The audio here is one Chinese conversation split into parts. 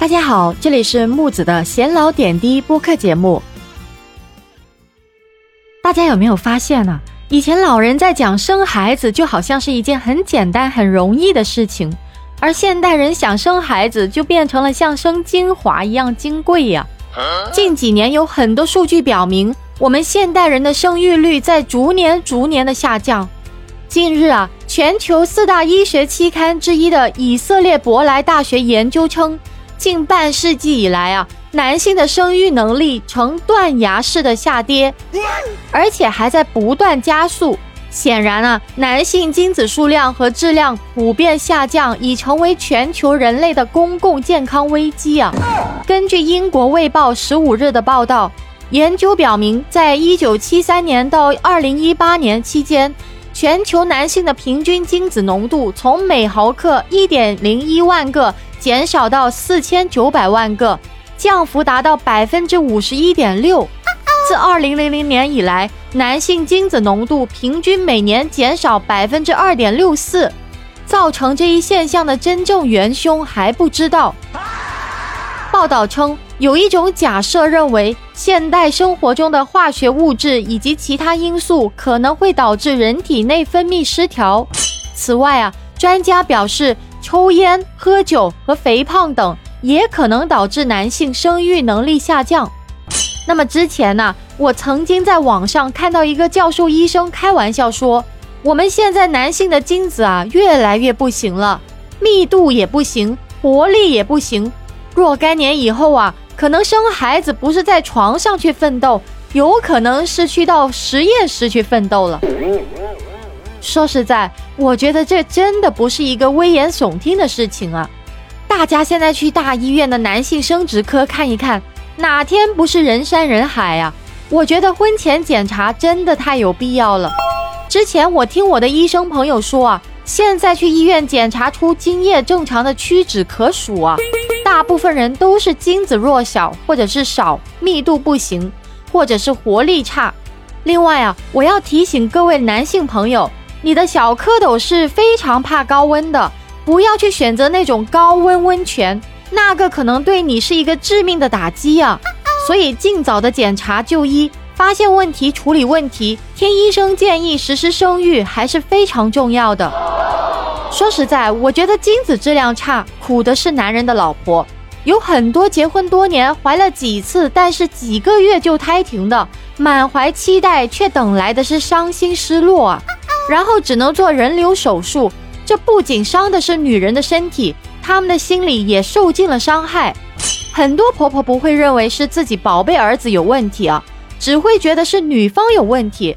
大家好，这里是木子的闲聊点滴播客节目。大家有没有发现呢？以前老人在讲生孩子，就好像是一件很简单、很容易的事情，而现代人想生孩子，就变成了像生精华一样金贵呀。近几年有很多数据表明，我们现代人的生育率在逐年、逐年的下降。近日啊，全球四大医学期刊之一的以色列伯莱大学研究称。近半世纪以来啊，男性的生育能力呈断崖式的下跌，而且还在不断加速。显然啊，男性精子数量和质量普遍下降，已成为全球人类的公共健康危机啊。根据英国《卫报》十五日的报道，研究表明，在一九七三年到二零一八年期间，全球男性的平均精子浓度从每毫克一点零一万个。减少到四千九百万个，降幅达到百分之五十一点六。自二零零零年以来，男性精子浓度平均每年减少百分之二点六四。造成这一现象的真正元凶还不知道。报道称，有一种假设认为，现代生活中的化学物质以及其他因素可能会导致人体内分泌失调。此外啊，专家表示。抽烟、喝酒和肥胖等也可能导致男性生育能力下降。那么之前呢，我曾经在网上看到一个教授医生开玩笑说：“我们现在男性的精子啊，越来越不行了，密度也不行，活力也不行。若干年以后啊，可能生孩子不是在床上去奋斗，有可能是去到实验室去奋斗了。”说实在，我觉得这真的不是一个危言耸听的事情啊！大家现在去大医院的男性生殖科看一看，哪天不是人山人海啊？我觉得婚前检查真的太有必要了。之前我听我的医生朋友说啊，现在去医院检查出精液正常的屈指可数啊，大部分人都是精子弱小，或者是少，密度不行，或者是活力差。另外啊，我要提醒各位男性朋友。你的小蝌蚪是非常怕高温的，不要去选择那种高温温泉，那个可能对你是一个致命的打击啊！所以尽早的检查就医，发现问题处理问题，听医生建议实施生育还是非常重要的。说实在，我觉得精子质量差，苦的是男人的老婆，有很多结婚多年，怀了几次，但是几个月就胎停的，满怀期待却等来的是伤心失落啊！然后只能做人流手术，这不仅伤的是女人的身体，他们的心里也受尽了伤害。很多婆婆不会认为是自己宝贝儿子有问题啊，只会觉得是女方有问题。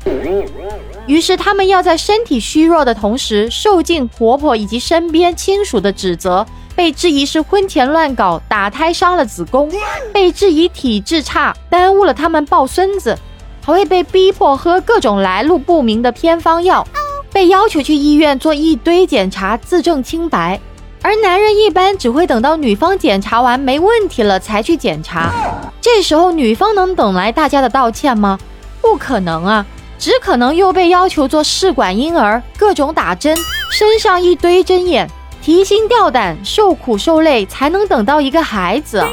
于是他们要在身体虚弱的同时，受尽婆婆以及身边亲属的指责，被质疑是婚前乱搞，打胎伤了子宫，被质疑体质差，耽误了他们抱孙子，还会被逼迫喝各种来路不明的偏方药。被要求去医院做一堆检查，自证清白，而男人一般只会等到女方检查完没问题了才去检查，这时候女方能等来大家的道歉吗？不可能啊，只可能又被要求做试管婴儿，各种打针，身上一堆针眼，提心吊胆，受苦受累，才能等到一个孩子。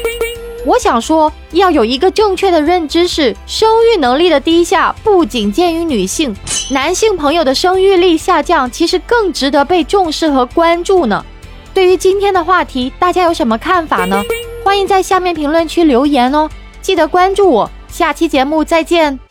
我想说，要有一个正确的认知是，生育能力的低下不仅见于女性，男性朋友的生育力下降其实更值得被重视和关注呢。对于今天的话题，大家有什么看法呢？欢迎在下面评论区留言哦。记得关注我，下期节目再见。